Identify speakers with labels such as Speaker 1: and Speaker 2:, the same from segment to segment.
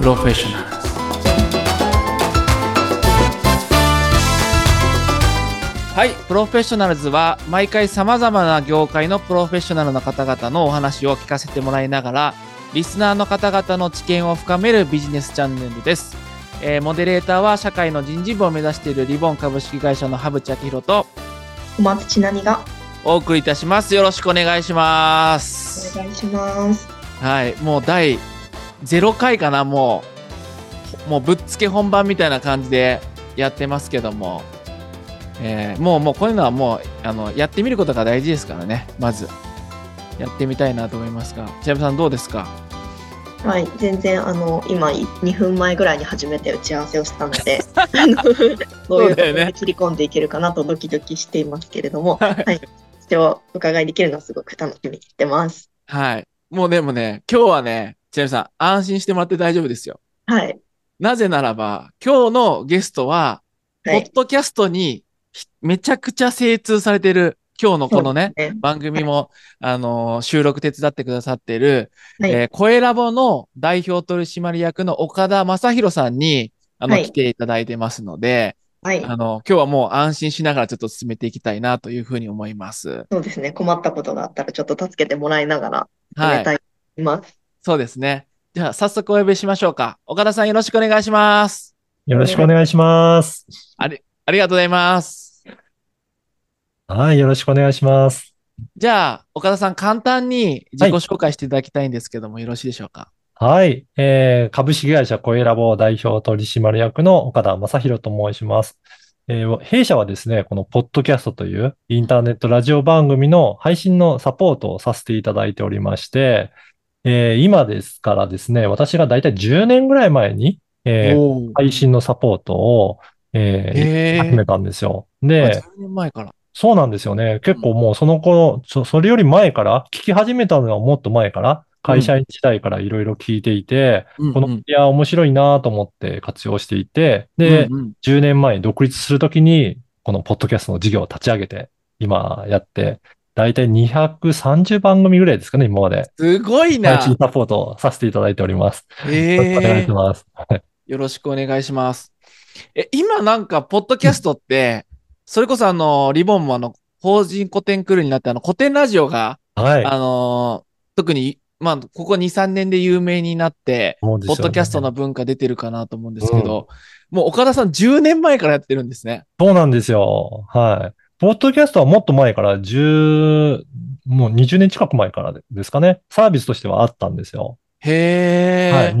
Speaker 1: プロフェッショナルズはいプロフェッショナルズは毎回さまざまな業界のプロフェッショナルの方々のお話を聞かせてもらいながらリスナーの方々の知見を深めるビジネスチャンネルです、えーモデレーターは社会の人事部を目指しているリボン株式会社の羽淵明宏と
Speaker 2: 小松千奈美が
Speaker 1: お送りいたします。よろしくお願いしま
Speaker 2: お
Speaker 1: す
Speaker 2: 願いします。
Speaker 1: はいもう第0回かなもう。もうぶっつけ本番みたいな感じでやってますけども、えーもうもうこういうのはもうあのやってみることが大事ですからね。まず。やってみたいなと思いますが。千山さんどうですか？
Speaker 2: はい、全然あの今2分前ぐらいに初めて打ち合わせをしたので、あのどういうところで切り込んでいけるかなとドキドキしていますけれども、はい、一応お伺いできるのはすごく楽しみにしてます。
Speaker 1: はい。もうでもね今日はね千山さん安心してもらって大丈夫ですよ。
Speaker 2: はい、
Speaker 1: なぜならば今日のゲストは
Speaker 2: はい。
Speaker 1: ポッ、ドキャストにひめちゃくちゃ精通されてる今日のこのね、
Speaker 2: ね。
Speaker 1: 番組も、あのー収録手伝ってくださっている、
Speaker 2: はい。
Speaker 1: えー声ラボの代表取締役の岡田正宏さんに、あの、
Speaker 2: はい。
Speaker 1: 来ていただいてますので、
Speaker 2: はい、
Speaker 1: あの、今日はもう安心しながらちょっと進めていきたいなというふうに思います。
Speaker 2: そうですね、困ったことがあったらちょっと助けてもらいながら
Speaker 1: はい。
Speaker 2: 進めたいと思います。
Speaker 1: そうですね。じゃあ、早速お呼びしましょうか。岡田さんよろしくお願いします。
Speaker 3: よろしくお願いします。
Speaker 1: あり、ありがとうございます。
Speaker 3: はい、よろしくお願いします。
Speaker 1: じゃあ、岡田さん簡単に自己紹介していただきたいんですけども、よろしいでしょうか？
Speaker 3: はい、えー、株式会社コエラボ代表取締役の岡田正宏と申します。えー弊社はですね、このポッドキャストというインターネットラジオ番組の配信のサポートをさせていただいておりまして、えー今ですからですね、私がだいたい10年ぐらい前に、えー配信のサポートを、えー始めたんですよ。
Speaker 1: あ
Speaker 3: で、
Speaker 1: 10年前から。
Speaker 3: そうなんですよね。結構もうその頃、そそれより前から、聞き始めたのはもっと前から、会社員時代からいろいろ聞いていて、
Speaker 1: うん
Speaker 3: このメディア面白いなと思って活用していて、で、
Speaker 1: うんうん
Speaker 3: 10年前に独立するときに、このポッドキャストの事業を立ち上げて、今やって、だいたい230番組ぐらいですかね、今まで。
Speaker 1: すごいな
Speaker 3: 配。信サポートをさせていただいております。
Speaker 1: え
Speaker 3: よろしくお願い
Speaker 1: え
Speaker 3: します。
Speaker 1: よろしくお願いします。え、今なんか、ポッドキャストって、それこそあの、リボンもあの、法人古典クルーになってあの、古典ラジオが、
Speaker 3: はい。
Speaker 1: あのー特に、まあ、ここ2、3年で有名になって、
Speaker 3: ね
Speaker 1: ポッドキャストの文化出てるかなと思うんですけど、もう岡田さん10年前からやってるんですね。
Speaker 3: そうなんですよ。はい。ポッドキャストはもっと前から、10、もう20年近く前からですかね。サービスとしてはあったんですよ。
Speaker 1: へ
Speaker 3: はい。
Speaker 1: え。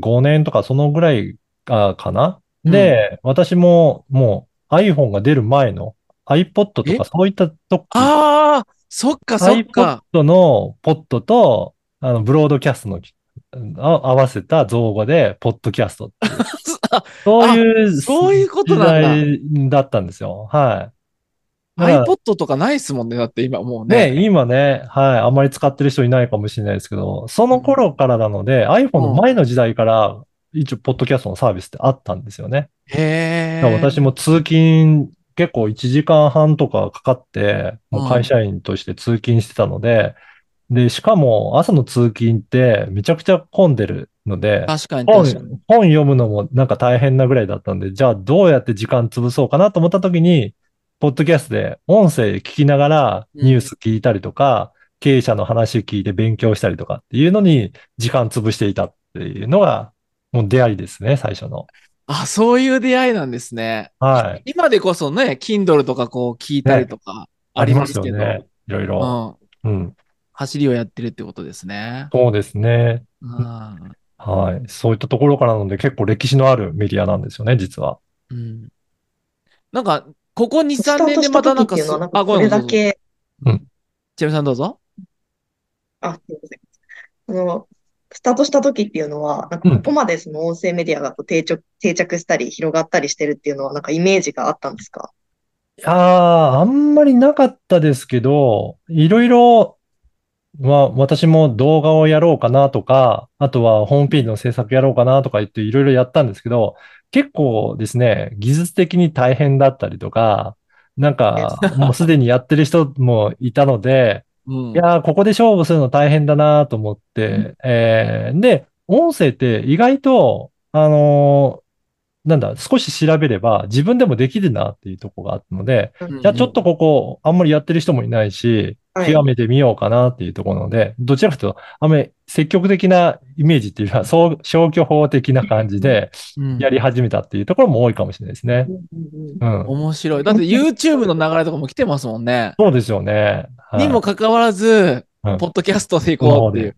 Speaker 3: 2005年とかそのぐらいあかな。で、私ももう iPhone が出る前の iPod と
Speaker 1: え？
Speaker 3: かそういった時、
Speaker 1: ああ、そっかそっか。
Speaker 3: iPod のポッドと、あの、ブロードキャストのあ合わせた造語で、ポッドキャスト そういう
Speaker 1: そういうことなんだ
Speaker 3: だったんですよ。はい。
Speaker 1: iPod とかないっすもんね。だって今もうね。
Speaker 3: ね、今ね、はい、あんまり使ってる人いないかもしれないですけど、その頃からなので、iPhone の前の時代から、一応、ポッドキャストのサービスってあったんですよね。
Speaker 1: へ
Speaker 3: 私も通勤、結構1時間半とかかかって、もう会社員として通勤してたので、で、しかも朝の通勤ってめちゃくちゃ混んでるので、
Speaker 1: 確かに
Speaker 3: 本、
Speaker 1: 確かに。
Speaker 3: 本読むのもなんか大変なぐらいだったんで、じゃあどうやって時間潰そうかなと思った時に、ポッドキャストで音声聞きながらニュース聞いたりとか、経営者の話聞いて勉強したりとかっていうのに時間潰していたっていうのが、もう出会いですね、最初の。
Speaker 1: あ、そういう出会いなんですね。
Speaker 3: はい。
Speaker 1: 今でこそね、Kindle とかこう聞いたりとかありますけど、
Speaker 3: ありますよね。いろいろ。
Speaker 1: うん。
Speaker 3: うん。
Speaker 1: 走りをやってるってことですね。
Speaker 3: そうですね。
Speaker 1: うん。
Speaker 3: はい。そういったところからなので結構歴史のあるメディアなんですよね、実は。
Speaker 1: うん。なんか、ここ2、3
Speaker 2: スタートした
Speaker 1: 年でまたなんかす、
Speaker 2: 時っていうのは、なん
Speaker 1: あ、
Speaker 2: かこれ
Speaker 1: ごめんなさい。
Speaker 2: だけ、
Speaker 1: チェムさんどうぞ。
Speaker 2: あ、すいません。あの、スタートした時っていうのは、なんかここまでその音声メディアがこう定着、定着したり広がったりしてるっていうのは、なんかイメージがあったんですか？
Speaker 3: いやー、あんまりなかったですけど、いろいろ、まあ、私も動画をやろうかなとか、あとはホームページの制作やろうかなとか言っていろいろやったんですけど、結構ですね、技術的に大変だったりとか、なんか、もうすでにやってる人もいたので、
Speaker 1: うん
Speaker 3: い。やー、ここで勝負するの大変だなと思って、えーで、音声って意外と、あのーなんだ、少し調べれば自分でもできるなっていうところがあったので、
Speaker 2: うん
Speaker 3: じゃあちょっとここ、あんまりやってる人もいないし、
Speaker 2: はい
Speaker 3: 極めてみようかなっていうところなので、どちらかというと、あんまり積極的なイメージっていうのは、そう消去法的な感じで
Speaker 1: うん
Speaker 3: やり始めたっていうところも多いかもしれないですね
Speaker 2: う。んうんうん
Speaker 3: うん。
Speaker 1: 面白い。だって YouTube の流れとかも来てますもんね。
Speaker 3: そうですよね。はい
Speaker 1: にもかかわらず、
Speaker 3: うん
Speaker 1: ポッドキャストでいこうっていう。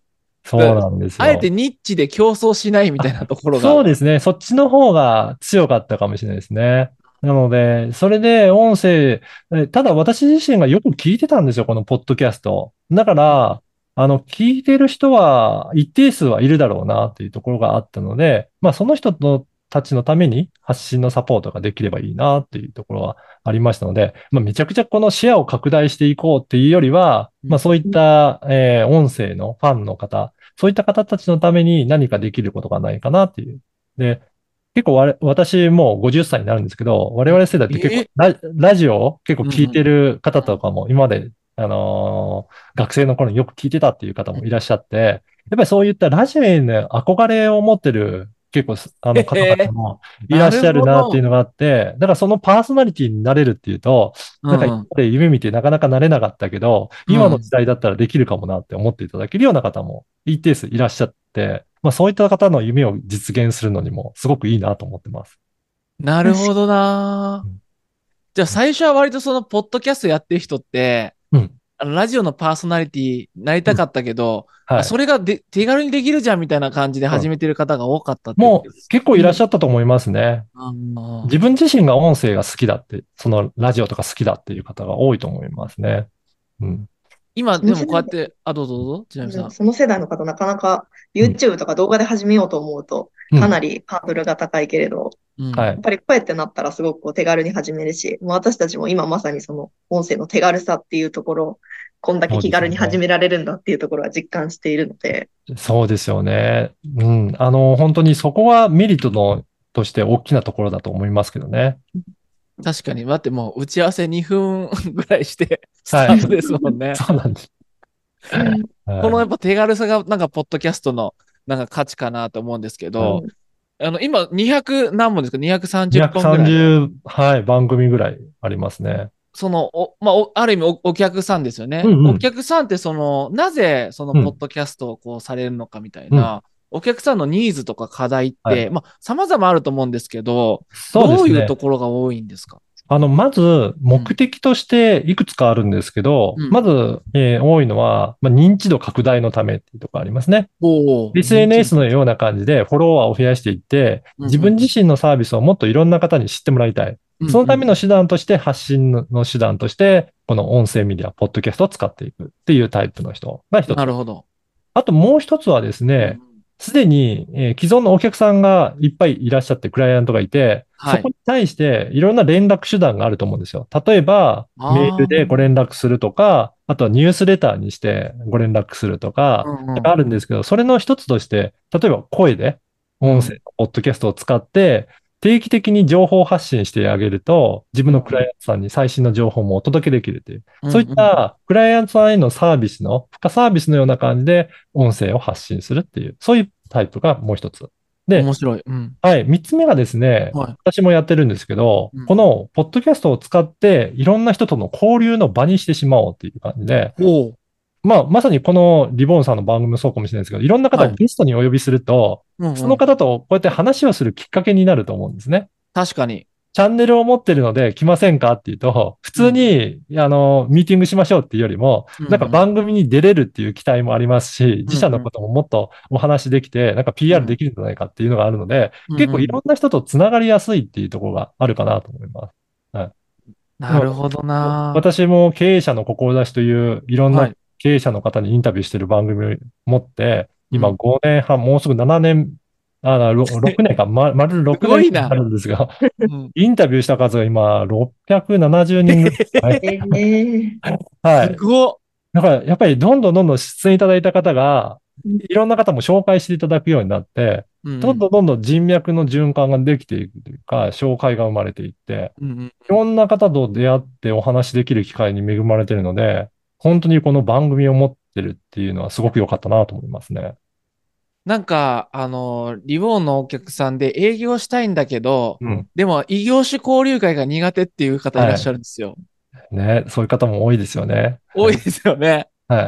Speaker 3: そうなんですよ。
Speaker 1: あえてニッチで競争しないみたいなところが。
Speaker 3: そうですね。そっちの方が強かったかもしれないですね。なので、それで音声、えただ私自身がよく聞いてたんですよ、このポッドキャスト。だから、あの、聞いてる人は一定数はいるだろうなっていうところがあったので、まあその人のたちのために発信のサポートができればいいなっていうところはありましたので、まあめちゃくちゃこのシェアを拡大していこうっていうよりは、まあそういった、えー音声のファンの方、そういった方たちのために何かできることがないかなっていう。で、結構私もう50歳になるんですけど、我々世代って結
Speaker 1: え
Speaker 3: 構ララジオを結構聞いてる方とかも今まで、あのー学生の頃によく聞いてたっていう方もいらっしゃって、やっぱりそういったラジオへの憧れを持ってる結構すあの方々もいらっしゃるなっていうのがあって、だからそのパーソナリティになれるっていうと、なんか
Speaker 1: うん。
Speaker 3: 今まで夢見てなかなかなれなかったけど、
Speaker 1: うん。
Speaker 3: 今の時代だったらできるかもなって思っていただけるような方も一定数いらっしゃって、まあそういった方の夢を実現するのにもすごくいいなと思ってます。
Speaker 1: なるほどな。
Speaker 3: うん。
Speaker 1: じゃあ最初は割とそのポッドキャストやってる人って、
Speaker 3: うん
Speaker 1: あのラジオのパーソナリティなりたかったけど、
Speaker 3: はい
Speaker 1: あ。それがで手軽にできるじゃんみたいな感じで始めてる方が多かったっう
Speaker 3: もう結構いらっしゃったと思いますね。
Speaker 1: うん
Speaker 3: 自分自身が音声が好きだって、そのラジオとか好きだっていう方が多いと思いますね。うん。
Speaker 1: 今でもこうやって、あ、どうぞどうぞ、ちなみさん。
Speaker 2: その世代の方、なかなか YouTube とか動画で始めようと思うと、
Speaker 3: うん
Speaker 2: かなりハードルが高いけれど、
Speaker 1: うん
Speaker 3: はい
Speaker 2: やっぱり声ってなったらすごくこう手軽に始めるし、もう私たちも今まさにその音声の手軽さっていうところを、こんだけ気軽に始められるんだっていうところは実感しているので、
Speaker 3: そうですよね。うん。あの、本当にそこはメリットのとして大きなところだと思いますけどね。
Speaker 1: 確かに、待ってもう打ち合わせ2分ぐらいして、スタートですもんね。
Speaker 3: そうなんです。はい
Speaker 1: このやっぱ手軽さがなんかポッドキャストのなんか価値かなと思うんですけど、あの今200何本ですか ?230 本ぐらい。
Speaker 3: 230、はい、番組ぐらいありますね。
Speaker 1: その、おまあお、ある意味おお客さんですよね。
Speaker 3: うんうん。
Speaker 1: お客さんってその、なぜその
Speaker 3: うん。
Speaker 1: ポッドキャストをこうされるのかみたいな、お客さんのニーズとか課題って、
Speaker 3: はい。
Speaker 1: まあ様々あると思うんですけど、
Speaker 3: ね。
Speaker 1: どういうと。ころが多いんですか？
Speaker 3: あの、まず、目的としていくつかあるんですけど、
Speaker 1: うん。
Speaker 3: まず、えー多いのは、まあ、認知度拡大のためっていうところありますね。
Speaker 1: お
Speaker 3: SNS のような感じでフォロワーを増やしていって、
Speaker 1: うん。
Speaker 3: 自分自身のサービスをもっといろんな方に知ってもらいたい。そのための手段として、発信の手段として、この音声メディア、ポッドキャストを使っていくっていうタイプの人が一つ。
Speaker 1: なるほど。
Speaker 3: あともう一つはですね、すでに、えー既存のお客さんがいっぱいいらっしゃって、クライアントがいて、
Speaker 1: はい
Speaker 3: そこに対していろんな連絡手段があると思うんですよ。例えば、メールでご連絡するとか、あとはニュースレターにしてご連絡するとか、あるんですけど、それの一つとして、例えば声で、音声のポッドキャストを使って、定期的に情報発信してあげると、自分のクライアントさんに最新の情報もお届けできるという、そういったクライアントさんへのサービスの、付加サービスのような感じで音声を発信するっていう、そういうタイプがもう一つ。で
Speaker 1: 面白い。うん。
Speaker 3: はい。三つ目がですね、
Speaker 1: はい。
Speaker 3: 私もやってるんですけど、
Speaker 1: うん
Speaker 3: このポッドキャストを使って、いろんな人との交流の場にしてしまおうっていう感じで、まあ、まさにこのリボンさんの番組もそうかもしれないですけど、いろんな方をゲストにお呼びすると、
Speaker 1: うんうん。
Speaker 3: その方とこうやって話をするきっかけになると思うんですね。
Speaker 1: 確かに。
Speaker 3: チャンネルを持ってるので来ませんかっていうと、普通に、あの、ミーティングしましょうっていうよりも、
Speaker 1: うん。
Speaker 3: なんか番組に出れるっていう期待もありますし、自社のことももっとお話できて、なんか PR できるんじゃないかっていうのがあるので、結構いろんな人とつながりやすいっていうところがあるかなと思います。
Speaker 1: なるほどな。
Speaker 3: 私も経営者の志といういろん
Speaker 1: は
Speaker 3: ない経営者の方にインタビューしてる番組を持って、今
Speaker 1: うん。
Speaker 3: 5年半、もうすぐ7年、あ、ろ 6年か、ま、丸6
Speaker 1: すごいな。
Speaker 3: 年になるんですが、
Speaker 1: うん。
Speaker 3: インタビューした数が今670人ぐらいはい。
Speaker 1: す。ごっ。
Speaker 3: だからやっぱりどんどんどんどん出演いただいた方が
Speaker 2: うん、
Speaker 3: いろんな方も紹介していただくようになって、
Speaker 1: うん。
Speaker 3: どんどんどんどん人脈の循環ができていくというか、紹介が生まれていって、
Speaker 1: うんうん
Speaker 3: いろんな方と出会ってお話しできる機会に恵まれているので、本当にこの番組を持ってるっていうのはすごく良かったなと思いますね。
Speaker 1: なんか、あの、リボーンのお客さんで営業したいんだけど、
Speaker 3: うん。
Speaker 1: でも異業種交流会が苦手っていう方いらっしゃるんですよ。
Speaker 3: ね、そういう方も多いですよね。
Speaker 1: 多いですよね。
Speaker 3: はい。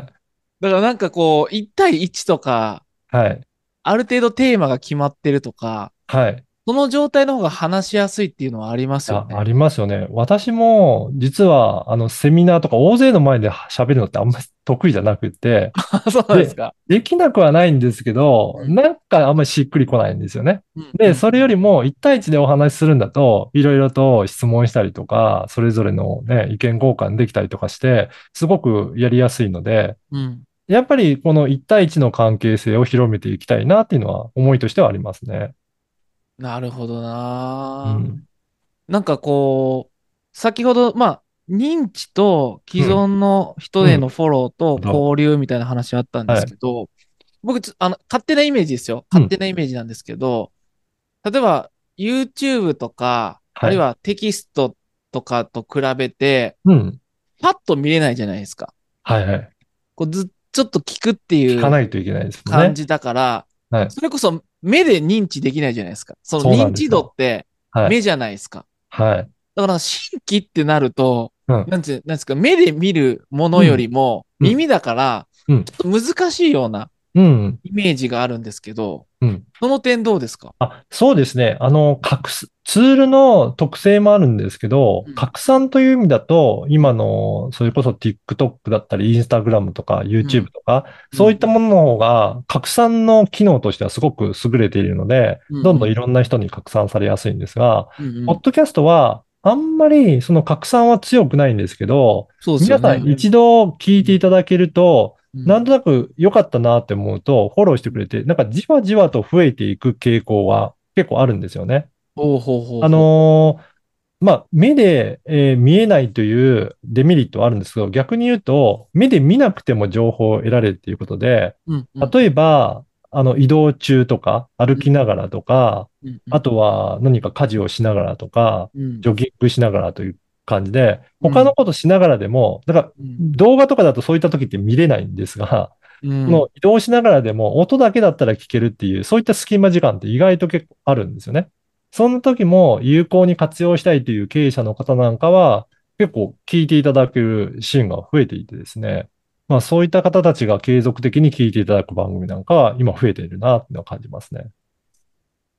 Speaker 1: だからなんかこう、1対1とか、
Speaker 3: はい。
Speaker 1: ある程度テーマが決まってるとか、
Speaker 3: はい。
Speaker 1: その状態の方が話しやすいっていうのはありますよね。
Speaker 3: あありますよね。私も、実は、あの、セミナーとか大勢の前で喋るのってあんまり得意じゃなくて、
Speaker 1: そうですか。
Speaker 3: できなくはないんですけど、
Speaker 1: うん
Speaker 3: なんかあんまりしっくりこないんですよね。で、
Speaker 1: うんうん
Speaker 3: それよりも1対1でお話しするんだと、いろいろと質問したりとか、それぞれのね、意見交換できたりとかして、すごくやりやすいので、
Speaker 1: うん。
Speaker 3: やっぱりこの1対1の関係性を広めていきたいなっていうのは思いとしてはありますね。
Speaker 1: なるほど
Speaker 3: う
Speaker 1: な、
Speaker 3: ん。
Speaker 1: なんかこう、先ほど、まあ、認知と既存の人へのフォローと
Speaker 3: うん
Speaker 1: 交流みたいな話あったんですけど、僕つ、あの、勝手なイメージですよ。
Speaker 3: うん
Speaker 1: 勝手なイメージなんですけど、例えば、YouTube とか、
Speaker 3: はい
Speaker 1: あるいはテキストとかと比べて、
Speaker 3: うん。
Speaker 1: パッと見れないじゃないですか。
Speaker 3: はいはい。
Speaker 1: こうず、ちょっと聞くっていう
Speaker 3: 聞かないといけないですね。
Speaker 1: 感じだから、
Speaker 3: はい。
Speaker 1: それこそ目で認知できないじゃないですか。その認知度って
Speaker 3: はい。
Speaker 1: 目じゃないですか。
Speaker 3: はい。
Speaker 1: だから新規ってなると、
Speaker 3: うん
Speaker 1: なんて、なんですか、目で見るものよりも
Speaker 3: うん
Speaker 1: 耳だから、
Speaker 3: うん
Speaker 1: ちょっと難しいような
Speaker 3: うん。
Speaker 1: イメージがあるんですけど、
Speaker 3: うん。
Speaker 1: その点どうですか？
Speaker 3: あ、そうですね。あの、拡す、ツールの特性もあるんですけど
Speaker 1: うん、
Speaker 3: 拡散という意味だと、今の、それこそ TikTok だったり、Instagram とか YouTube とか、
Speaker 1: うん
Speaker 3: そういったものの方が、拡散の機能としてはすごく優れているので、
Speaker 1: うん
Speaker 3: どんどんいろんな人に拡散されやすいんですが、
Speaker 1: うんうん
Speaker 3: ポッドキャストは、あんまりその拡散は強くないんですけど、
Speaker 1: ね。
Speaker 3: 皆さん一度聞いていただけると、
Speaker 1: うん
Speaker 3: なんとなく良かったなって思うと、フォローしてくれて、なんかじわじわと増えていく傾向は結構あるんですよね。
Speaker 1: ほうほうほう
Speaker 3: あのーまあ、目で、えー見えないというデメリットはあるんですけど、逆に言うと、目で見なくても情報を得られるっていうことで、
Speaker 1: うんうん。
Speaker 3: 例えば、あの、移動中とか、歩きながらとか、
Speaker 1: うんうん
Speaker 3: あとは何か家事をしながらとか、
Speaker 1: うん。
Speaker 3: ジョギングしながらという感じで、
Speaker 1: うん
Speaker 3: 他のことしながらでも、だから
Speaker 1: うん
Speaker 3: 動画とかだとそういった時って見れないんですが、
Speaker 1: うん
Speaker 3: もう移動しながらでも音だけだったら聞けるっていう、そういった隙間時間って意外と結構あるんですよね。そんな時も有効に活用したいという経営者の方なんかは、結構聞いていただけるシーンが増えていてですね。まあそういった方たちが継続的に聞いていただく番組なんかは今増えているなっていうのは感じますね。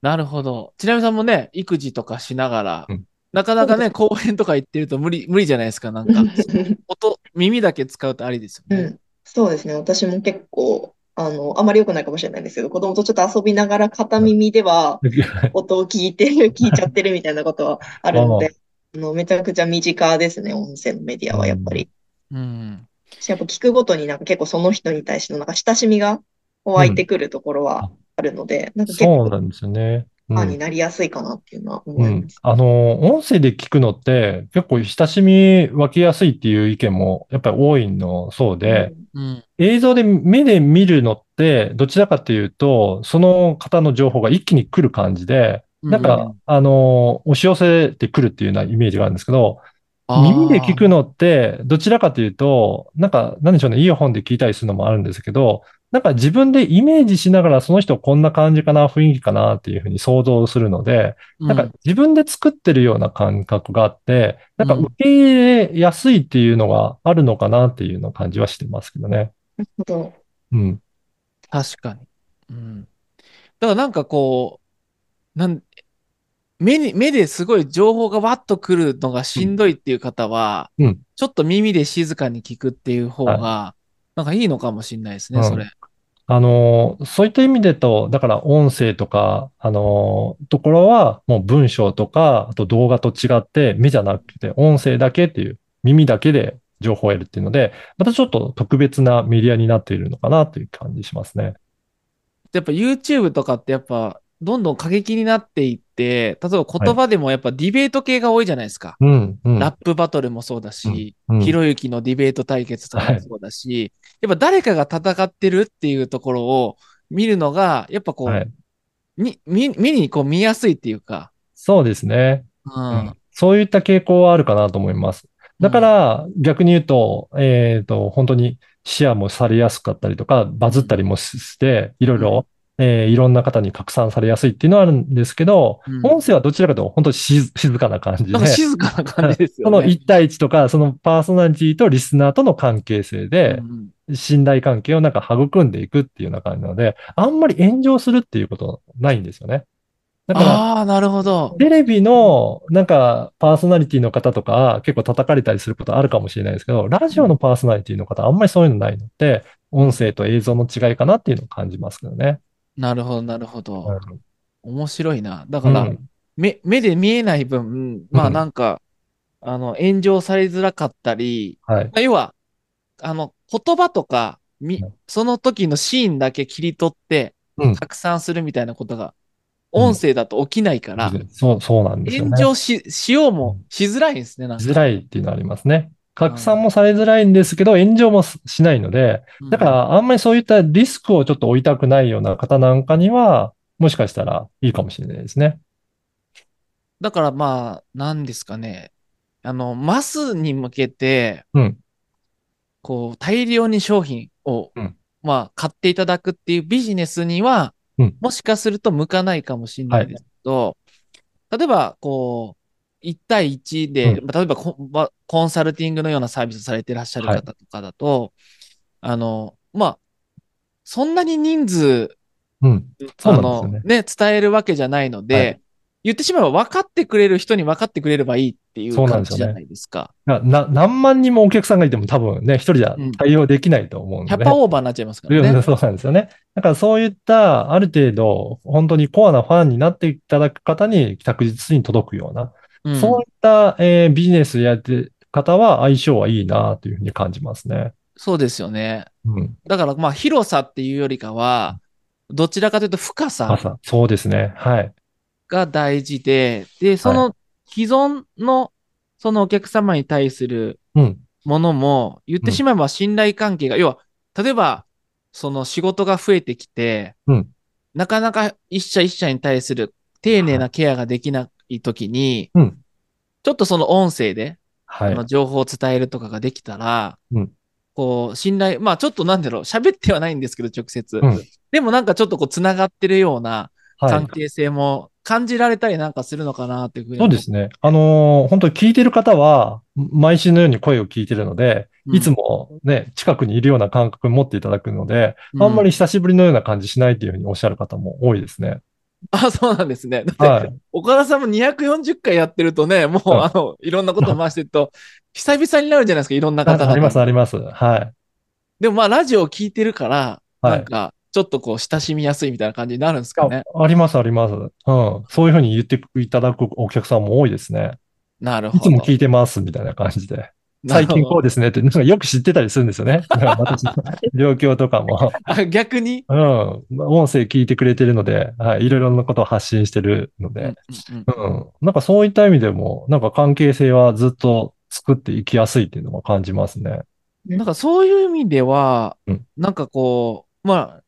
Speaker 1: なるほど。ちなみさんもね、育児とかしながら、
Speaker 3: うん
Speaker 1: なかなかね、公園とか行ってると無理、無理じゃないですか、なんか。音、耳だけ使うとありですよね。
Speaker 2: うん、そうですね。私も結構、あの、あまり良くないかもしれないんですけど、子供とちょっと遊びながら片耳では 音を聞いてる、聞いちゃってるみたいなことはあるので、あの、めちゃくちゃ身近ですね、音声のメディアはやっぱり。
Speaker 1: うん。
Speaker 2: しやっぱ聞くごとになんか結構その人に対してのなんか親しみが湧いてくるところはあるので、なんか結構
Speaker 3: そうなんですよね。うん
Speaker 2: ファンになりやすいかなっていうのは思
Speaker 3: うん
Speaker 2: います。。
Speaker 3: あの、音声で聞くのって結構親しみ湧きやすいっていう意見もやっぱり多いのそうで、
Speaker 1: うん。
Speaker 3: 映像で目で見るのってどちらかというと、その方の情報が一気に来る感じで、なん
Speaker 1: う
Speaker 3: か、あの、押し寄せてくるっていうようなイメージがあるんですけど、耳で聞くのってどちらかというと、なんか、なんでしょうね、イヤホンで聞いたりするのもあるんですけど、なんか自分でイメージしながらその人こんな感じかな、雰囲気かなっていうふうに想像するので、なんか自分で作ってるような感覚があって、なんか受け入れやすいっていうのがあるのかなっていうの感じはしてますけどね。
Speaker 2: なるほど。
Speaker 3: うん。
Speaker 1: 確かに。うん。だからなんかこう、なん、目に、目ですごい情報がわっと来るのがしんどいっていう方は、
Speaker 3: うん
Speaker 1: ちょっと耳で静かに聞くっていう方が、なんかいいのかもしれないですね、
Speaker 3: うん
Speaker 1: それ。
Speaker 3: あの、そういった意味でと、だから音声とか、あの、ところはもう文章とか、あと動画と違って目じゃなくて音声だけっていう耳だけで情報を得るっていうので、またちょっと特別なメディアになっているのかなという感じしますね。
Speaker 1: やっぱ YouTube とかってやっぱ、どんどん過激になっていって、例えば言葉でもやっぱディベート系が多いじゃないですか。
Speaker 3: うん、うん。
Speaker 1: ラップバトルもそうだし、
Speaker 3: うん
Speaker 1: ひろゆきのディベート対決とかもそうだし、やっぱ誰かが戦ってるっていうところを見るのが、やっぱこう、
Speaker 3: はい。
Speaker 1: に、見、目にこう見やすいっていうか、
Speaker 3: そうですね。
Speaker 1: う。
Speaker 3: うんんそういった傾向はあるかなと思います。だから、逆に言うと、えっと、本当にシェアもされやすかったりとか、バズったりもして、いろいろえーいろんな方に拡散されやすいっていうのはあるんですけど、
Speaker 1: うん
Speaker 3: 音声はどちらかというと本当に静静かな感じで。
Speaker 1: なんか静かな感じですよ
Speaker 3: その
Speaker 1: ね。
Speaker 3: 1対1とか、そのパーソナリティとリスナーとの関係性で
Speaker 1: う、ん
Speaker 3: 信頼関係をなんか育んでいくっていうような感じなので、あんまり炎上するっていうことないんですよね。だから、
Speaker 1: ああ、なるほど。
Speaker 3: テレビのなんかパーソナリティの方とか結構叩かれたりすることあるかもしれないですけど、ラジオのパーソナリティの方あんまりそういうのないので、音声と映像の違いかなっていうのを感じますけどね。
Speaker 1: なるほど、なるほど。
Speaker 3: うん
Speaker 1: 面白いな。だから、
Speaker 3: うん
Speaker 1: 目、目で見えない分、まあ
Speaker 3: うん
Speaker 1: なんか、あの、炎上されづらかったり、
Speaker 3: はい。
Speaker 1: まあ要は、あの、言葉とか、み
Speaker 3: うん、
Speaker 1: その時のシーンだけ切り取って
Speaker 3: うん、
Speaker 1: 拡散するみたいなことが、音声だと起きないから、
Speaker 3: そう、そうなんですよね。
Speaker 1: 炎上し、しようもしづらいんですね、なんか
Speaker 3: しづらいっていうのはありますね。拡散もされづらいんですけど、炎上もししないので、だか、らあんまりそういったリスクをちょっと負いたくないような方なんかには、もしかしたらいいかもしれないですね。
Speaker 1: だからまあ、なんですかね。あの、マスに向けて、
Speaker 3: うん。
Speaker 1: こう、大量に商品を、
Speaker 3: うん。
Speaker 1: まあ、買っていただくっていうビジネスには、
Speaker 3: うん。
Speaker 1: もしかすると向かないかもしれないですけど、例えば、こう、1対1で、
Speaker 3: う
Speaker 1: まあ例えばココンサルティングのようなサービスされてらっしゃる
Speaker 3: はい
Speaker 1: 方とかだと、あの、まあ、そんなに人数
Speaker 3: うん。そ
Speaker 1: の
Speaker 3: ね。
Speaker 1: ね、伝えるわけじゃないので、
Speaker 3: はい
Speaker 1: 言ってしまえば分かってくれる人に分かってくれればいいっていう感じじゃないですか。
Speaker 3: な、な何万人もお客さんがいても多分ね、一人じゃ
Speaker 1: うん
Speaker 3: 対応できないと思うので。
Speaker 1: 100%オーバーになっちゃいますからね。
Speaker 3: そうなんですよね。だからそういった、ある程度、本当にコアなファンになっていただく方に確実に届くような、
Speaker 1: うん
Speaker 3: そういった、えービジネスやってる方は相性はいいなというふうに感じますね。
Speaker 1: そうですよね。
Speaker 3: うん。
Speaker 1: だからまあ広さっていうよりかは、どちらかというと深さ
Speaker 3: 朝、そうですね。はい。
Speaker 1: が大事で、で、その既存のそのお客様に対する
Speaker 3: うん。
Speaker 1: ものも、言ってしまえば信頼関係が、要は、例えば、その仕事が増えてきて、
Speaker 3: うん
Speaker 1: なかなか一社一社に対する丁寧なケアができないときに、
Speaker 3: うん
Speaker 1: ちょっとその音声で、
Speaker 3: はい。
Speaker 1: 情報を伝えるとかができたら、
Speaker 3: うん
Speaker 1: こう、信頼、まあちょっとなんだろう、喋ってはないんですけど、直接。
Speaker 3: うん
Speaker 1: でもなんかちょっとこう、つながってるような
Speaker 3: はい。
Speaker 1: 関係性も感じられたりなんかするのかなっていうふうに。
Speaker 3: そうですね。あのー本当に聞いてる方は、毎週のように声を聞いてるので、
Speaker 1: うん
Speaker 3: いつもね、近くにいるような感覚を持っていただくので、
Speaker 1: うん
Speaker 3: あんまり久しぶりのような感じしないっていうふうにおっしゃる方も多いですね。
Speaker 1: あ、そうなんですね。だって、
Speaker 3: はい。
Speaker 1: 岡田さんも240回やってるとね、もう、
Speaker 3: はい
Speaker 1: あの、いろんなことを回してると、久々になるじゃないですか、いろんな方々。
Speaker 3: あります、あります。はい。
Speaker 1: でもまあ、ラジオを聞いてるから、
Speaker 3: はい
Speaker 1: なんか、ちょっとこう、親しみやすいみたいな感じになるんですかね。
Speaker 3: ああります、あります。うん。そういうふうに言っていただくお客さんも多いですね。
Speaker 1: なるほど。
Speaker 3: いつも聞いてます、みたいな感じで。最近こうですねって、なんかよく知ってたりするんですよね。私の状況とかも。
Speaker 1: あ逆に、
Speaker 3: うん。音声聞いてくれてるので、はい。いろいろなことを発信してるの
Speaker 1: うん
Speaker 3: で、
Speaker 1: うんうん
Speaker 3: うん。なんかそういった意味でも、なんか関係性はずっと作っていきやすいっていうのは感じますね。
Speaker 1: なんかそういう意味では、
Speaker 3: うん
Speaker 1: なんかこう、まあ、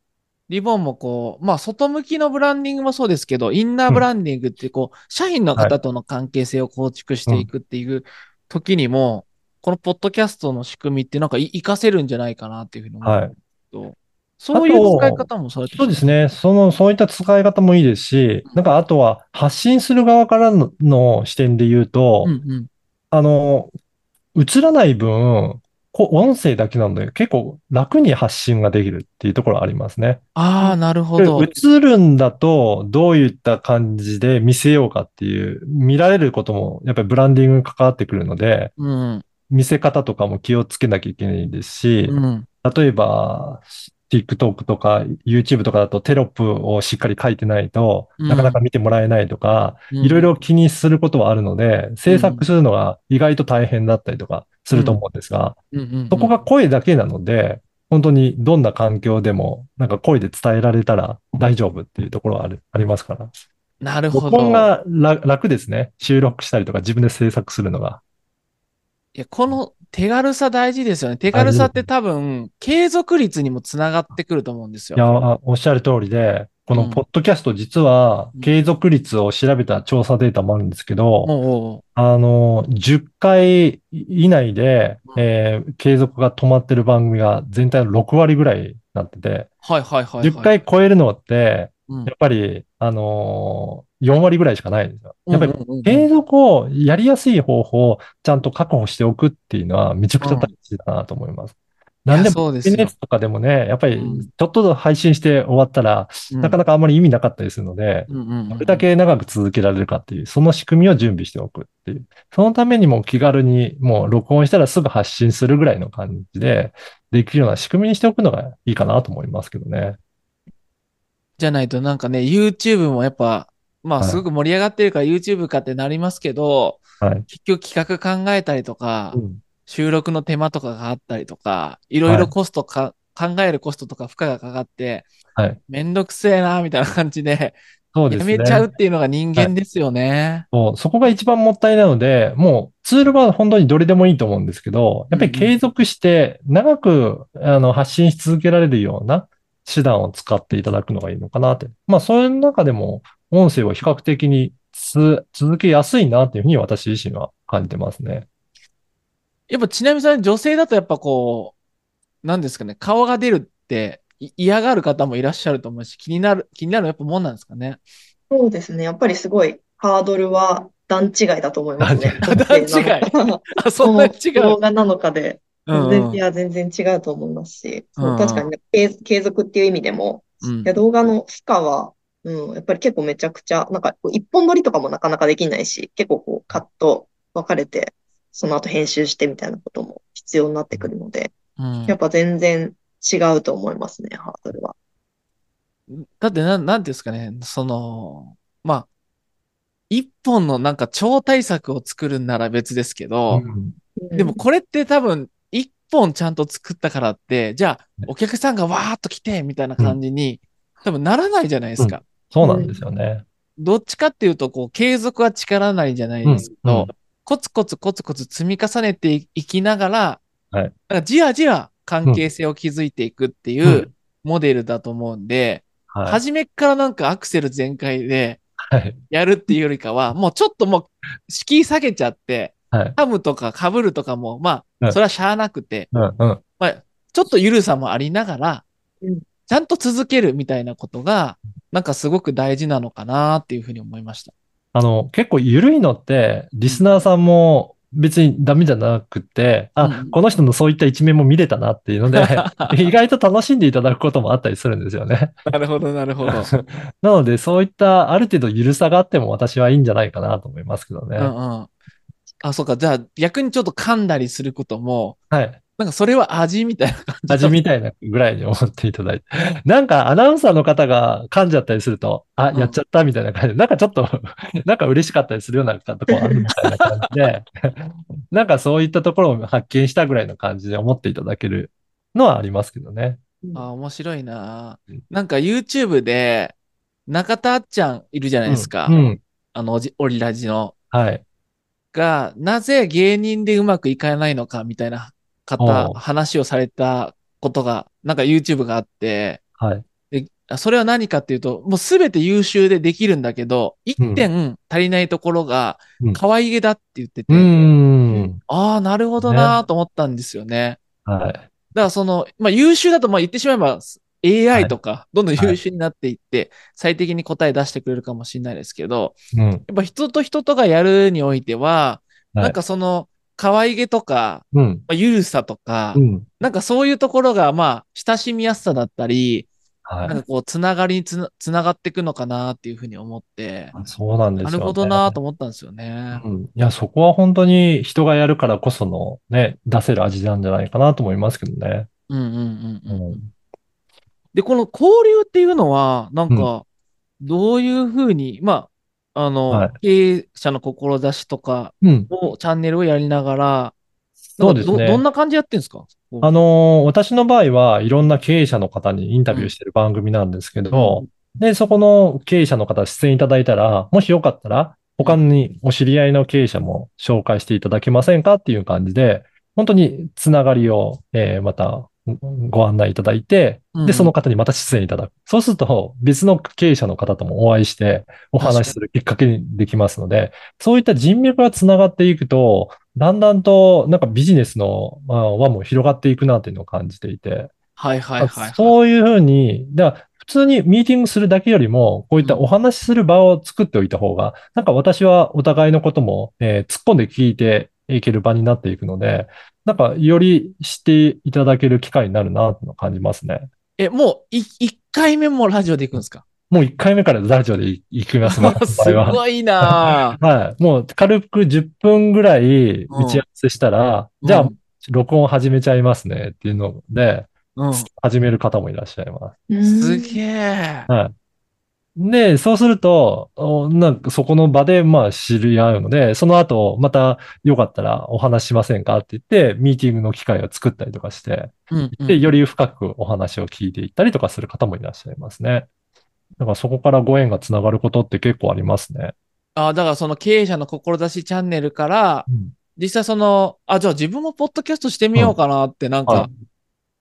Speaker 1: リボンもこう、まあ、外向きのブランディングもそうですけど、インナーブランディングってこう、社員の方との関係性を構築していくっていう時にも、このポッドキャストの仕組みってなんかい活かせるんじゃないかなっていうふうに思うんですけど、そういう使い方もされて
Speaker 3: そうですね。その、そういった使い方もいいですし、なんかあとは発信する側からのの視点で言うと、
Speaker 1: うんうん。
Speaker 3: あの、映らない分、こ音声だけなので結構楽に発信ができるっていうところありますね。
Speaker 1: ああ、なるほど。
Speaker 3: 映るんだとどういった感じで見せようかっていう、見られることもやっぱりブランディングに関わってくるので、
Speaker 1: うん。
Speaker 3: 見せ方とかも気をつけなきゃいけないですし、
Speaker 1: うん。
Speaker 3: 例えば、TikTok とか YouTube とかだとテロップをしっかり書いてないと、
Speaker 1: うん
Speaker 3: なかなか見てもらえないとか、いろいろ気にすることはあるので、制作するのが意外と大変だったりとかすると思うんですが、そこが声だけなので、本当にどんな環境でも、なんか声で伝えられたら大丈夫っていうところはあるありますから。
Speaker 1: なるほ
Speaker 3: 録音
Speaker 1: ど。
Speaker 3: が楽楽ですね。収録したりとか自分で制作するのが。
Speaker 1: いや、この手軽さ大事ですよね。手軽さって多分、継続率にもつながってくると思うんです
Speaker 3: いや、おっしゃる通りで、このポッドキャスト実は継続率を調べた調査データもあるんですけど、あの、10回以内で、えー継続が止まってる番組が全体の6割ぐらいになってて、
Speaker 1: はいはいはい、はい。
Speaker 3: 10回超えるのって、
Speaker 1: うん、
Speaker 3: やっぱり、あのー4割ぐらいしかないんですよ。やっぱり継続をやりやすい方法をちゃんと確保しておくっていうのはめちゃくちゃ大事だなと思います。なんでも
Speaker 1: いやそうですよ
Speaker 3: SNS とかでもね、やっぱり
Speaker 1: うん
Speaker 3: ちょっと配信して終わったら、
Speaker 1: うん
Speaker 3: なかなかあんまり意味なかったりするので、どれだけ長く続けられるかっていう、その仕組みを準備しておくっていう。そのためにも気軽にもう録音したらすぐ発信するぐらいの感じで、できるような仕組みにしておくのがいいかなと思いますけどね。
Speaker 1: じゃないとなんかね、YouTube もやっぱ、まあ
Speaker 3: はい
Speaker 1: すごく盛り上がってるから YouTube かってなりますけど、
Speaker 3: はい。
Speaker 1: 結局企画考えたりとか、
Speaker 3: うん
Speaker 1: 収録の手間とかがあったりとか、いろいろコストか、考えるコストとか負荷がかかって、
Speaker 3: はい。
Speaker 1: めんどくせえな、みたいな感じで、や
Speaker 3: そうですね。
Speaker 1: めちゃうっていうのが人間ですよね。
Speaker 3: そうそこが一番もったいないので、もうツールは本当にどれでもいいと思うんですけど、やっぱり継続して長くあの発信し続けられるような手段を使っていただくのがいいのかなって。まあそういう中でも音声は比較的につ続けやすいなっていうふうに私自身は感じてますね。
Speaker 1: やっぱちなみにさん、女性だとやっぱこう、なんですかね、顔が出るってい嫌がる方もいらっしゃると思うし、気になる、気になるのやっぱもんなんですかね。
Speaker 2: そうですね。やっぱりすごいハードルは段違いだと思いますね。
Speaker 1: 段違い。あ、そんなに違う。
Speaker 2: 動画なのかで、
Speaker 1: うん
Speaker 2: 全然、いや、全然違うと思いますし、そう
Speaker 1: うん
Speaker 2: 確かにね継継続っていう意味でも、
Speaker 1: うん
Speaker 2: いや、動画の負荷は、うん、やっぱり結構めちゃくちゃ、なんか、こう一本撮りとかもなかなかできないし、結構こう、カット分かれて、その後編集してみたいなことも必要になってくるので、
Speaker 1: うん
Speaker 2: やっぱ全然違うと思いますね、ハードルは。
Speaker 1: だってなん、なんていうんですかね、その、まあ、一本のなんか超大作を作るんなら別ですけど、
Speaker 3: うん
Speaker 1: でもこれって多分、一本ちゃんと作ったからって、じゃあ、お客さんがわーっと来て、みたいな感じに、多分ならないじゃないですか。
Speaker 3: そうなんですよね。
Speaker 1: どっちかっていうと、こう、継続は力なりじゃないですけど、
Speaker 3: うんうん
Speaker 1: コツコツコツコツ積み重ねていきながら、
Speaker 3: はい
Speaker 1: なんかじわじわ関係性を築いていくっていううんモデルだと思うんで、
Speaker 3: はい。
Speaker 1: 初めっからなんかアクセル全開で
Speaker 3: はい。
Speaker 1: やるっていうよりかは、もうちょっともう敷居下げちゃって、
Speaker 3: はい。
Speaker 1: ハムとか被るとかも、まあ、
Speaker 3: うん
Speaker 1: それはしゃあなくて、
Speaker 3: うん。うん。
Speaker 1: まあ、ちょっと緩さもありながら
Speaker 2: うん、
Speaker 1: ちゃんと続けるみたいなことが、なんかすごく大事なのかなっていうふうに思いました。
Speaker 3: あの、結構緩いのって、リスナーさんも別にダメじゃなくて、あ、
Speaker 1: うん
Speaker 3: この人のそういった一面も見れたなっていうので、意外と楽しんでいただくこともあったりするんですよね。
Speaker 1: なるほど、なるほど。
Speaker 3: なので、そういったある程度緩さがあっても私はいいんじゃないかなと思いますけどね。
Speaker 1: うんうん。あ、そうか。じゃあ逆にちょっと噛んだりすることも、
Speaker 3: はい。
Speaker 1: なんかそれは味みたいな感じ。
Speaker 3: 味みたいなぐらいに思っていただいて。なんかアナウンサーの方が噛んじゃったりすると、あ、
Speaker 1: うん
Speaker 3: やっちゃったみたいな感じで、なんかちょっと、なんか嬉しかったりするようなとこあるみたいな感じで、なんかそういったところを発見したぐらいの感じで思っていただけるのはありますけどね。
Speaker 1: あ、面白いな
Speaker 3: うん。
Speaker 1: なんか YouTube で、中田あっちゃんいるじゃないですか。
Speaker 3: うん。うん
Speaker 1: あの、オリラジの。
Speaker 3: はい。
Speaker 1: が、なぜ芸人でうまくいかないのかみたいな方、話をされたことが、なんか YouTube があって、
Speaker 3: はい。
Speaker 1: であそれは何かっていうと、もうすべて優秀でできるんだけど、一点足りないところが
Speaker 3: うん、
Speaker 1: 可愛げだって言ってて、
Speaker 3: うーん。
Speaker 1: ああ、なるほどなーと思ったんですよね。
Speaker 3: はい。
Speaker 1: だからその、まあ優秀だとまあ言ってしまえば AI とか、どんどん優秀になっていって、最適に答え出してくれるかもしれないですけど、
Speaker 3: うん。
Speaker 1: やっぱ人と人とがやるにおいては、
Speaker 3: はい
Speaker 1: なんかその、可愛げとか、
Speaker 3: うん。
Speaker 1: まあ、ゆるさとか、
Speaker 3: うん。
Speaker 1: なんかそういうところが、まあ、親しみやすさだったり、
Speaker 3: はい
Speaker 1: なんかこう、つながりにつなつながっていくのかなっていうふうに思って、
Speaker 3: そうなんですよね。
Speaker 1: なるほどなと思ったんですよね。
Speaker 3: うん。いや、そこは本当に人がやるからこそのね、出せる味なんじゃないかなと思いますけどね。
Speaker 1: うんうんうんうん。
Speaker 3: うん
Speaker 1: で、この交流っていうのは、なんか、どういうふうに、まあ、あの、
Speaker 3: はい。
Speaker 1: 経営者の志とか
Speaker 3: うん。
Speaker 1: を、チャンネルをやりながら、
Speaker 3: そうですね。
Speaker 1: どどんな感じでやってんですか？
Speaker 3: あのー私の場合はいろんな経営者の方にインタビューしてる番組なんですけど、で、そこの経営者の方出演いただいたら、もしよかったら、他にお知り合いの経営者も紹介していただけませんかっていう感じで、本当につながりを、えーまたご案内いただいて、
Speaker 1: うん
Speaker 3: で、その方にまた出演いただく。そうすると、別の経営者の方ともお会いして、お話しするきっかけにできますので、そういった人脈がつながっていくと、だんだんと、なんかビジネスのまあ輪も広がっていくなというのを感じていて、
Speaker 1: はいはいはい、はい。
Speaker 3: そういうふうに、だ普通にミーティングするだけよりも、こういったお話しする場を作っておいた方が、なんか私はお互いのことも、えー突っ込んで聞いていける場になっていくので、なんかより知っていただける機会になるなと感じますね。
Speaker 1: え、もうい、1回目もラジオで行くんですか？
Speaker 3: もう1回目からラジオで行きます、僕の
Speaker 1: す
Speaker 3: 場合は。
Speaker 1: ごいなぁ
Speaker 3: はい。もう軽く10分ぐらい打ち合わせしたら、
Speaker 1: うん
Speaker 3: じゃあ、録音始めちゃいますねっていうので、
Speaker 1: うん。
Speaker 3: 始める方もいらっしゃいます。
Speaker 1: すげえ。
Speaker 3: はい。で、そうすると、おなんかそこの場でまあ知り合うので、その後またよかったらお話ししませんかって言って、ミーティングの機会を作ったりとかして、
Speaker 1: うんうん
Speaker 3: で、より深くお話を聞いていったりとかする方もいらっしゃいますね。だからそこからご縁がつながることって結構ありますね。
Speaker 1: あだからその経営者の志チャンネルから、実際その、あ、じゃあ自分もポッドキャストしてみようかなってなん
Speaker 3: はい
Speaker 1: か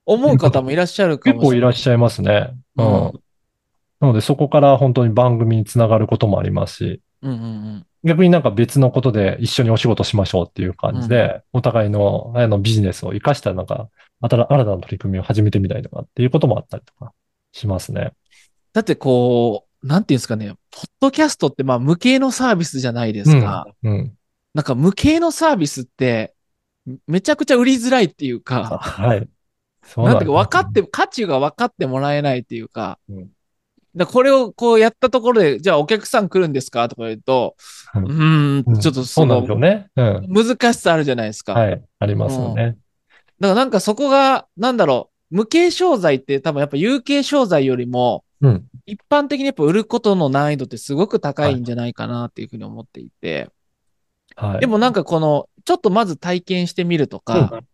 Speaker 1: 思う方もいらっしゃるか
Speaker 3: 結
Speaker 1: もしれない。
Speaker 3: 構いらっしゃいますね。うん。
Speaker 1: うん
Speaker 3: なのでそこから本当に番組につながることもありますし、
Speaker 1: うんうんうん。
Speaker 3: 逆になんか別のことで一緒にお仕事しましょうっていう感じで、お互いのあのビジネスを活かしたなんか、新た新たな取り組みを始めてみたりとかっていうこともあったりとかしますね。
Speaker 1: だってこう、なんていうんですかね、ポッドキャストってまあ無形のサービスじゃないですか。
Speaker 3: うん。うん。
Speaker 1: なんか無形のサービスって、めちゃくちゃ売りづらいっていうか、
Speaker 3: はい。そう
Speaker 1: なんていうか分かって、価値が分かってもらえないっていうか、
Speaker 3: うん
Speaker 1: だこれをこうやったところで、じゃあお客さん来るんですか？とか言うと、
Speaker 3: う
Speaker 1: うんー、
Speaker 3: うんん
Speaker 1: ちょっと
Speaker 3: そなん
Speaker 1: そう
Speaker 3: ね。うん。
Speaker 1: 難しさあるじゃないですか。
Speaker 3: はい。ありますよね。
Speaker 1: だからなんかそこが、なんだろう、無形商材って多分やっぱ有形商材よりも、
Speaker 3: うん。
Speaker 1: 一般的にやっぱ売ることの難易度ってすごく高いんじゃないかなっていうふうに思っていて、
Speaker 3: はい。
Speaker 1: でもなんかこの、ちょっとまず体験してみるとか、
Speaker 3: うん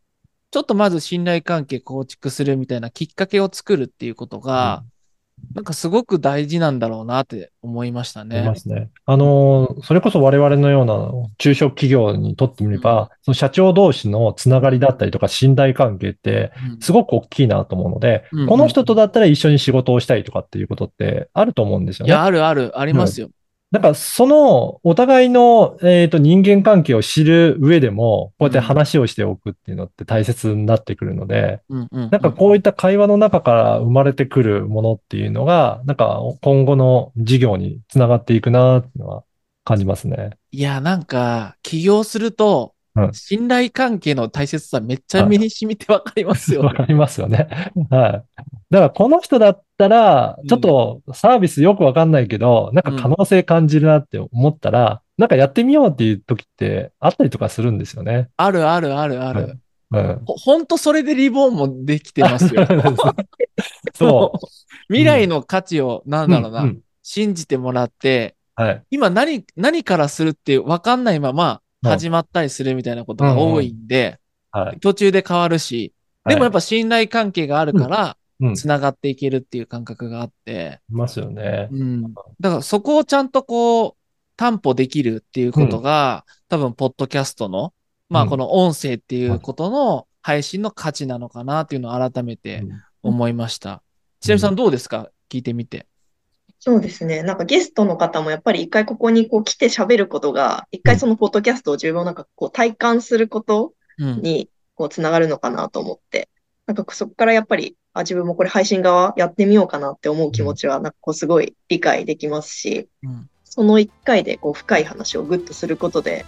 Speaker 1: ちょっとまず信頼関係構築するみたいなきっかけを作るっていうことが、なんかすごく大事なんだろうなって思いましたね
Speaker 3: ま。すね。あのー、それこそ我々のような中小企業にとってみれば、その社長同士のつながりだったりとか信頼関係って、
Speaker 1: うん
Speaker 3: すごく大きいなと思うので、この人とだったら一緒に仕事をしたいとかっていうことってあると思うんですよね。
Speaker 1: いや、あるある、ありますよ。
Speaker 3: だからそのお互いの、えーと人間関係を知る上でも、こうやって話をしておくっていうのって大切になってくるので、なんかこういった会話の中から生まれてくるものっていうのが、なんか今後の事業につながっていくなっていうのは感じますね。
Speaker 1: いや、なんか、起業すると、
Speaker 3: うん
Speaker 1: 信頼関係の大切さめっちゃ身に染みてわかりますよね。
Speaker 3: わかりますよね。はい。だからこの人だったら
Speaker 1: うん、
Speaker 3: ちょっとサービスよくわかんないけど、なんか可能性感じるなって思ったら、なんかやってみようっていう時ってあったりとかするんですよね。
Speaker 1: あるあるあるある。
Speaker 3: うん。
Speaker 1: ほほんとそれでリボンもできてますよ。
Speaker 3: そ
Speaker 1: 未来の価値を、なんだろうな、
Speaker 3: うんうん
Speaker 1: 信じてもらって、
Speaker 3: う。はい。
Speaker 1: 今何、何からするって分かんないまま
Speaker 3: うん
Speaker 1: 始まったりするみたいなことが多いんで、
Speaker 3: はい。
Speaker 1: 途中で変わるし、でもやっ
Speaker 3: ぱ、
Speaker 1: ぱ信頼関係があるから、
Speaker 3: うん。い
Speaker 1: 繋がっていけるっていう感覚があって、
Speaker 3: ますよね。
Speaker 1: うん。だからそこをちゃんとこう、担保できるっていうことが、多分、ポッドキャストの、まあ、
Speaker 3: うん
Speaker 1: この音声っていうことの配信の価値なのかなっていうのを改めて思いました。ちなみさんどうですか？聞いてみて。
Speaker 2: そうですね。なんかゲストの方もやっぱり一回ここにこう来て喋ることが、一回そのポッドキャストを自分をなんかこう体感すること
Speaker 1: うん。
Speaker 2: にこうつながるのかなと思って、なんかそこからやっぱり、あ、自分もこれ配信側やってみようかなって思う気持ちは、なんかこうすごい理解できますし、
Speaker 1: うん
Speaker 2: その一回でこう深い話をグッとすることで、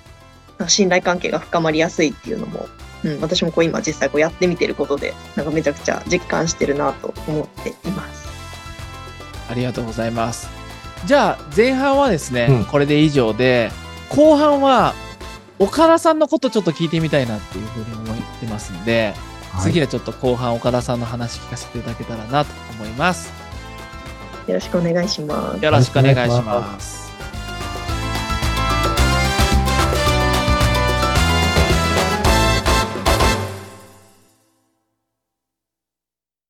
Speaker 2: 信頼関係が深まりやすいっていうのも、うん、私もこう今実際こうやってみてることで、なんかめちゃくちゃ実感してるなと思っています。
Speaker 1: ありがとうございます。じゃあ、前半はですね、
Speaker 3: うん
Speaker 1: これで以上で、後半は、岡田さんのことちょっと聞いてみたいなっていうふうに思ってますんで、次はちょっと後半岡田さんの話聞かせていただけたらなと思います。
Speaker 2: よろしくお願いします。
Speaker 1: よろしくお願いし
Speaker 3: よろしくお願いし
Speaker 1: ます。